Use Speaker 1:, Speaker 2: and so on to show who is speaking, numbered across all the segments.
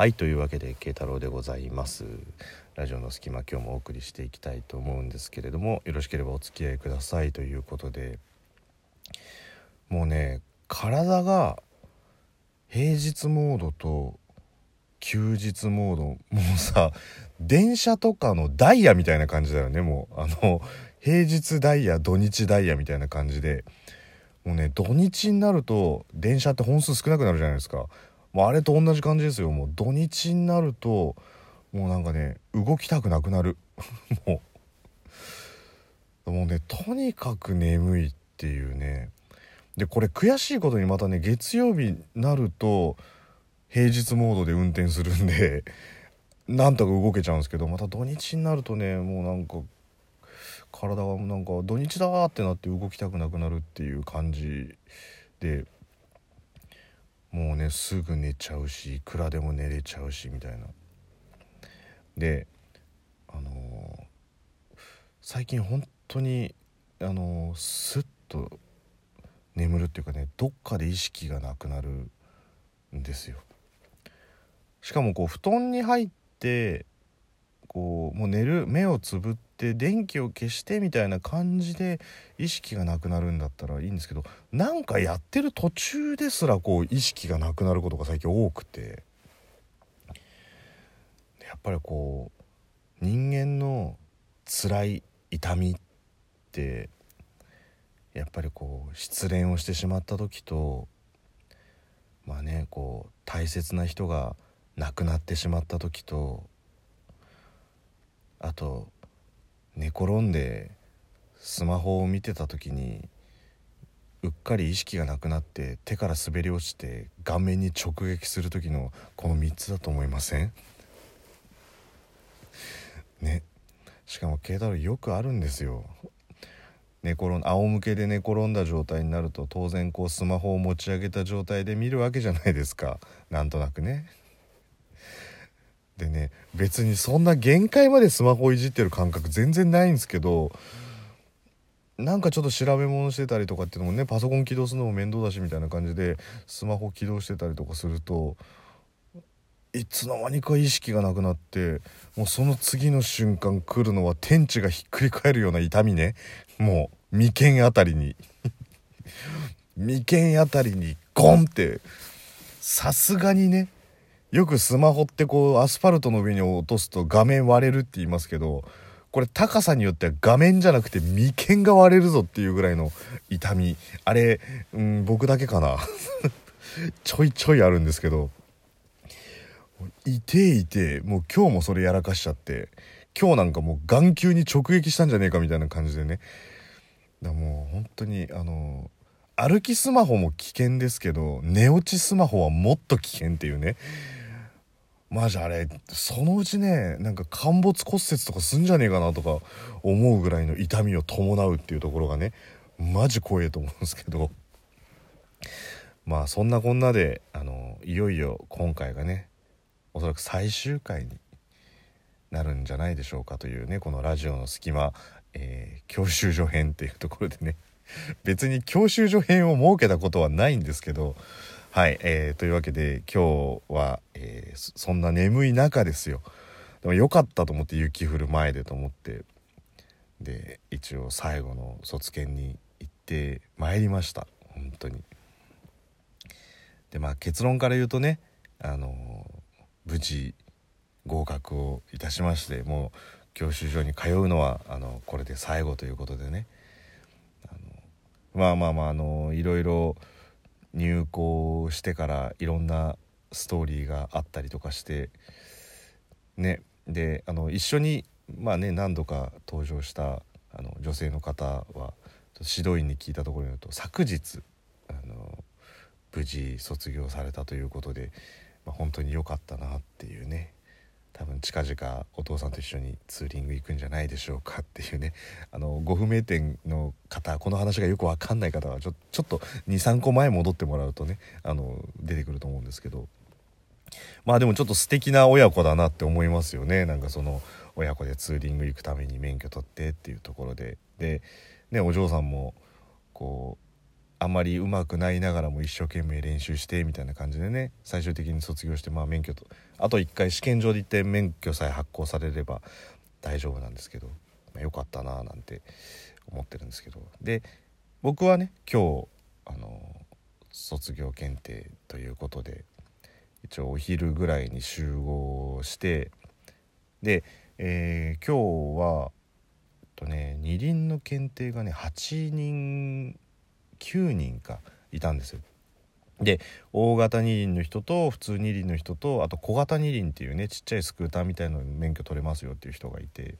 Speaker 1: はいというわけで慶太郎でございます。ラジオの隙間今日もお送りしていきたいと思うんですけれどもよろしければお付き合いくださいということで。もうね体が平日モードと休日モードもうさ電車とかのダイヤみたいな感じだよねもう。あの平日ダイヤ土日ダイヤみたいな感じで。もうね土日になると電車って本数少なくなるじゃないですか。もうあれと同じ感じですよ。もう土日になるともうなんかね動きたくなくなる。もう。もうねとにかく眠いっていうね。でこれ悔しいことにまたね月曜日になると平日モードで運転するんで なんとか動けちゃうんですけどまた土日になるとねもうなんか体がなんか土日だーってなって動きたくなくなるっていう感じでもうねすぐ寝ちゃうしいくらでも寝れちゃうしみたいな。であのー、最近本当にあのー、スッと眠るっていうかねどっかで意識がなくなるんですよ。しかもこう布団に入ってこうもう寝る目をつぶって電気を消してみたいな感じで意識がなくなるんだったらいいんですけどなんかやってる途中ですらこう意識がなくなることが最近多くて。やっぱりこう人間の辛い痛みってやっぱりこう失恋をしてしまった時とまあねこう大切な人が亡くなってしまった時とあと寝転んでスマホを見てた時にうっかり意識がなくなって手から滑り落ちて顔面に直撃する時のこの3つだと思いません？ね。しかも慶太郎よくあるんですよ。寝転ん仰向けで寝転んだ状態になると当然こうスマホを持ち上げた状態で見るわけじゃないですか。なんとなくね。でね別にそんな限界までスマホいじってる感覚全然ないんですけどなんかちょっと調べ物してたりとかっていうのもねパソコン起動するのも面倒だしみたいな感じでスマホ起動してたりとかするといつの間にか意識がなくなってもうその次の瞬間来るのは天地がひっくり返るような痛みね。もう眉間あたりに。眉間あたりにゴンってさすがにねよくスマホってこうアスファルトの上に落とすと画面割れるって言いますけどこれ高さによっては画面じゃなくて眉間が割れるぞっていうぐらいの痛み。あれ、うん、僕だけかな。ちょいちょいあるんですけど。いていてもう今日もそれやらかしちゃって今日なんかもう眼球に直撃したんじゃねえかみたいな感じでね。だもう本当にあの歩きスマホも危険ですけど寝落ちスマホはもっと危険っていうね。マジあれそのうちねなんか陥没骨折とかすんじゃねえかなとか思うぐらいの痛みを伴うっていうところがねマジ怖えと思うんですけど。まあそんなこんなであのいよいよ今回がねおそらく最終回になるんじゃないでしょうかというねこのラジオの隙間、えー、教習所編っていうところでね。別に教習所編を設けたことはないんですけどはい、えー、というわけで今日は、えー、そんな眠い中ですよ。でも良かったと思って雪降る前でと思って。で一応最後の卒検に行ってまいりました。本当に。でまあ結論から言うとねあの無事合格をいたしましてもう教習所に通うのはあのこれで最後ということでね。あのまあまあまああのいろいろ入校してからいろんなストーリーがあったりとかしてね。であの一緒にまあね何度か登場したあの女性の方は指導員に聞いたところによると昨日あの無事卒業されたということで、まあ、本当に良かったなっていうね。多分近々お父さんと一緒にツーリング行くんじゃないでしょうかっていうね。あのご不明点の方この話がよく分かんない方はちょちょっと23個前戻ってもらうとねあの出てくると思うんですけど。まあでもちょっと素敵な親子だなって思いますよね。なんかその親子でツーリング行くために免許取ってっていうところで。で、ね、お嬢さんもこうあまりうまくないながらも一生懸命練習してみたいな感じでね最終的に卒業してまあ免許とあと1回試験場で行って免許さえ発行されれば大丈夫なんですけど、まあ、よかったななんて思ってるんですけど。で僕はね今日あの卒業検定ということで一応お昼ぐらいに集合してで、えー、今日はとね二輪の検定がね8人9人かいたんですよ。で大型二輪の人と普通二輪の人とあと小型二輪っていうねちっちゃいスクーターみたいなの免許取れますよっていう人がいて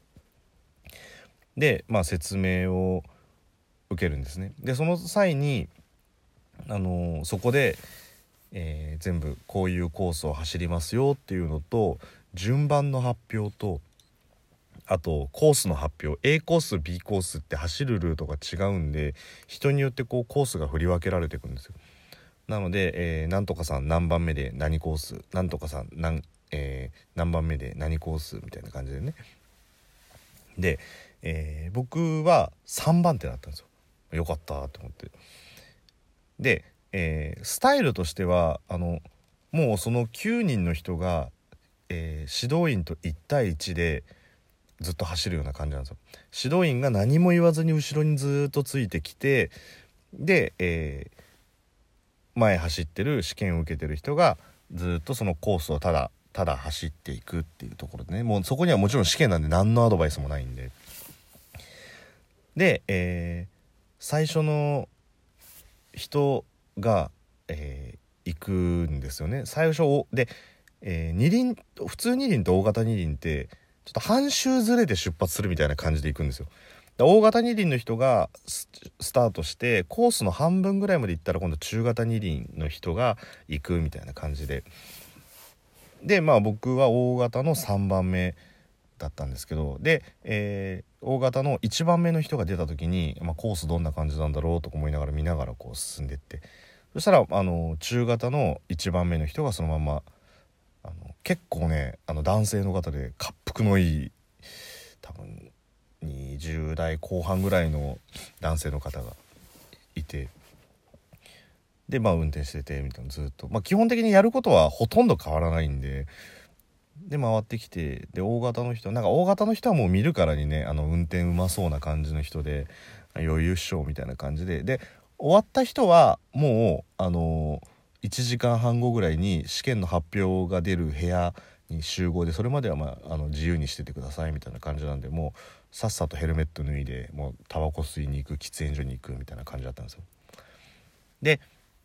Speaker 1: でまあ説明を受けるんですね。でその際にあのそこで、えー、全部こういうコースを走りますよっていうのと順番の発表とあとコースの発表 A コース B コースって走るルートが違うんで人によってこうコースが振り分けられていくんですよ。なので、えー、なんとかさん何番目で何コースなんとかさん何,、えー、何番目で何コースみたいな感じでね。で、えー、僕は3番手だったんですよ。よかったと思って。で、えー、スタイルとしてはあのもうその9人の人が、え、指導員と1対1でずっと走るような感じなんですよ。指導員が何も言わずに後ろにずっとついてきてで、えー、前走ってる試験を受けてる人がずっとそのコースをただただ走っていくっていうところでね。もうそこにはもちろん試験なんで何のアドバイスもないんで。で、えー、最初の人が、えー、行くんですよね。最初で、えー、二輪普通二輪と大型二輪ってちょっと半周ずれて出発するみたいな感じで行くんですよ。大型二輪の人がスタートしてコースの半分ぐらいまで行ったら今度中型二輪の人が行くみたいな感じででまあ僕は大型の3番目だったんですけどで、えー、大型の1番目の人が出た時に、まあ、コースどんな感じなんだろうとか思いながら見ながらこう進んでってそしたらあの中型の1番目の人がそのままあの結構ねあの男性の方で滑腹のいい多分20代後半ぐらいの男性の方がいて。でまあ運転しててみたいなずっと。まあ基本的にやることはほとんど変わらないんで。で回ってきてで大型の人なんか大型の人はもう見るからにねあの運転うまそうな感じの人で余裕っしょみたいな感じで。で終わった人はもうあのー1時間半後ぐらいに試験の発表が出る部屋に集合でそれまでは、まあ、あの自由にしててくださいみたいな感じなんでもうさっさとヘルメット脱いでもうタバコ吸いに行く喫煙所に行くみたいな感じだったんですよ。で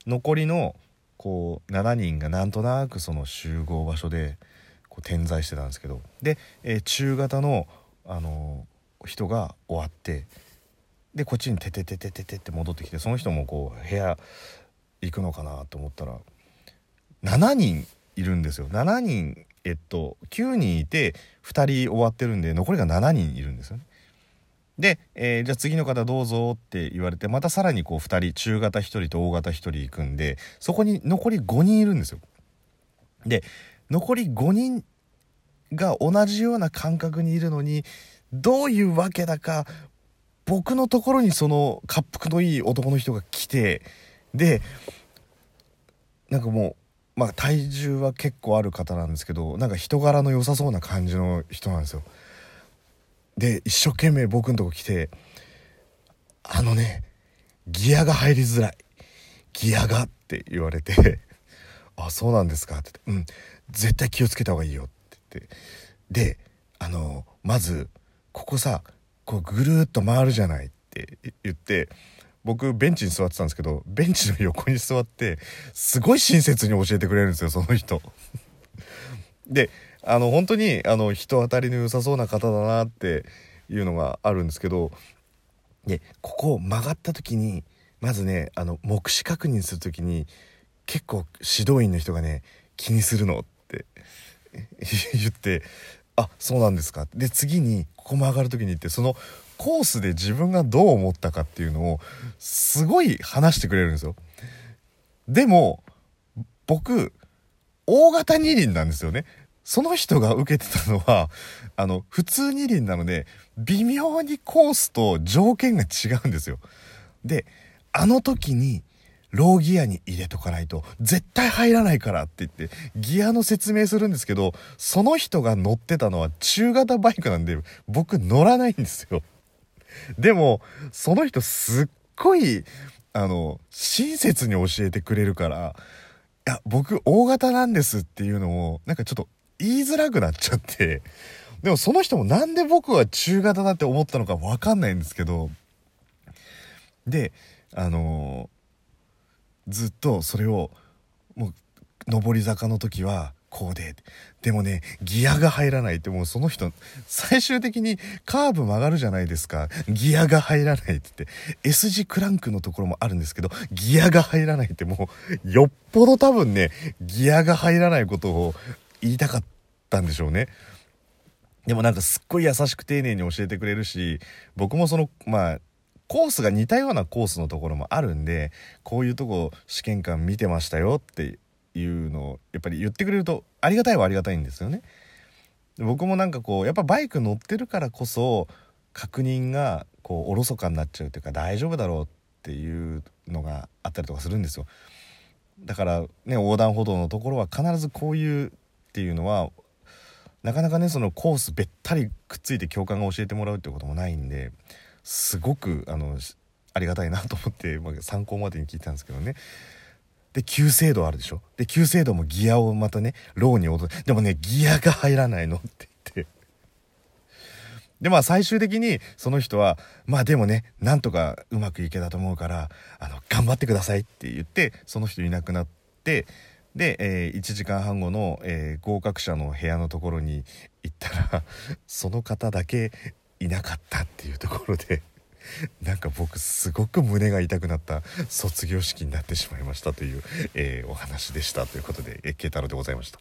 Speaker 1: 残りのこう7人がなんとなくその集合場所でこう点在してたんですけどで、えー、中型の、あのー、人が終わってでこっちに「てててててて」って戻ってきてその人もこう部屋行くのかなと思ったら7人いるんですよ7人えっと9人いて2人終わってるんで残りが7人いるんですよね。で、えー、じゃあ次の方どうぞって言われてまたさらにこう2人中型1人と大型1人行くんでそこに残り5人いるんですよ。で残り5人が同じような感覚にいるのにどういうわけだか僕のところにその滑腹のいい男の人が来てでなんかもうまあ体重は結構ある方なんですけどなんか人柄の良さそうな感じの人なんですよ。で一生懸命僕のとこ来て「あのねギアが入りづらい。ギアが」って言われて「あそうなんですか」って。言って「うん。絶対気をつけた方がいいよ」って。言ってであのまずここさこうぐるっと回るじゃないって言って僕ベンチに座ってたんですけどベンチの横に座ってすごい親切に教えてくれるんですよその人。であの本当にあの人当たりの良さそうな方だなっていうのがあるんですけどでここを曲がった時にまずねあの目視確認する時に結構指導員の人がね気にするのって 言ってあそうなんですかで次にここ曲がる時に行ってそのコースで自分がどう思ったかっていうのをすごい話してくれるんですよ。でも僕大型二輪なんですよね。その人が受けてたのは あの普通二輪なので微妙にコースと条件が違うんですよ。であの時にローギアに入れとかないと絶対入らないからって言ってギアの説明するんですけどその人が乗ってたのは中型バイクなんで僕乗らないんですよでもその人すっごいあの親切に教えてくれるからいや僕大型なんですっていうのをなんかちょっと言いづらくなっちゃって。でもその人もなんで僕は中型だって思ったのかわかんないんですけど。であのー、ずっとそれをもう上り坂の時はこうで。でもねギアが入らないってもうその人最終的にカーブ曲がるじゃないですか。ギアが入らないって言って S 字クランクのところもあるんですけどギアが入らないってもうよっぽど多分ねギアが入らないことを言いたかったんでしょうね。でもなんかすっごい優しく丁寧に教えてくれるし僕もそのまあコースが似たようなコースのところもあるんでこういうとこ試験官見てましたよっていうのをやっぱり言ってくれるとありがたいはありがたいんですよね。僕もなんかこうやっぱバイク乗ってるからこそ確認がこうおろそかになっちゃうというか大丈夫だろうっていうのがあったりとかするんですよ。だからね横断歩道のところは必ずこういうっていうのはなかなかねそのコースべったりくっついて教官が教えてもらうっていうこともないんですごくあのありがたいなと思って、まあ、参考までに聞いたんですけどねで、急制度あるでしょ？で、急制度もギアをまたね、ローに落とでもね、ギアが入らないのって言って。で、まあ最終的にその人は、まあでもね、なんとかうまくいけたと思うから、あの、頑張ってくださいって言って、その人いなくなって、で、えー、1時間半後の、えー、合格者の部屋のところに行ったら、その方だけいなかったっていうところで。なんか僕すごく胸が痛くなった卒業式になってしまいましたという、えー、お話でしたということで、慶太郎でございました。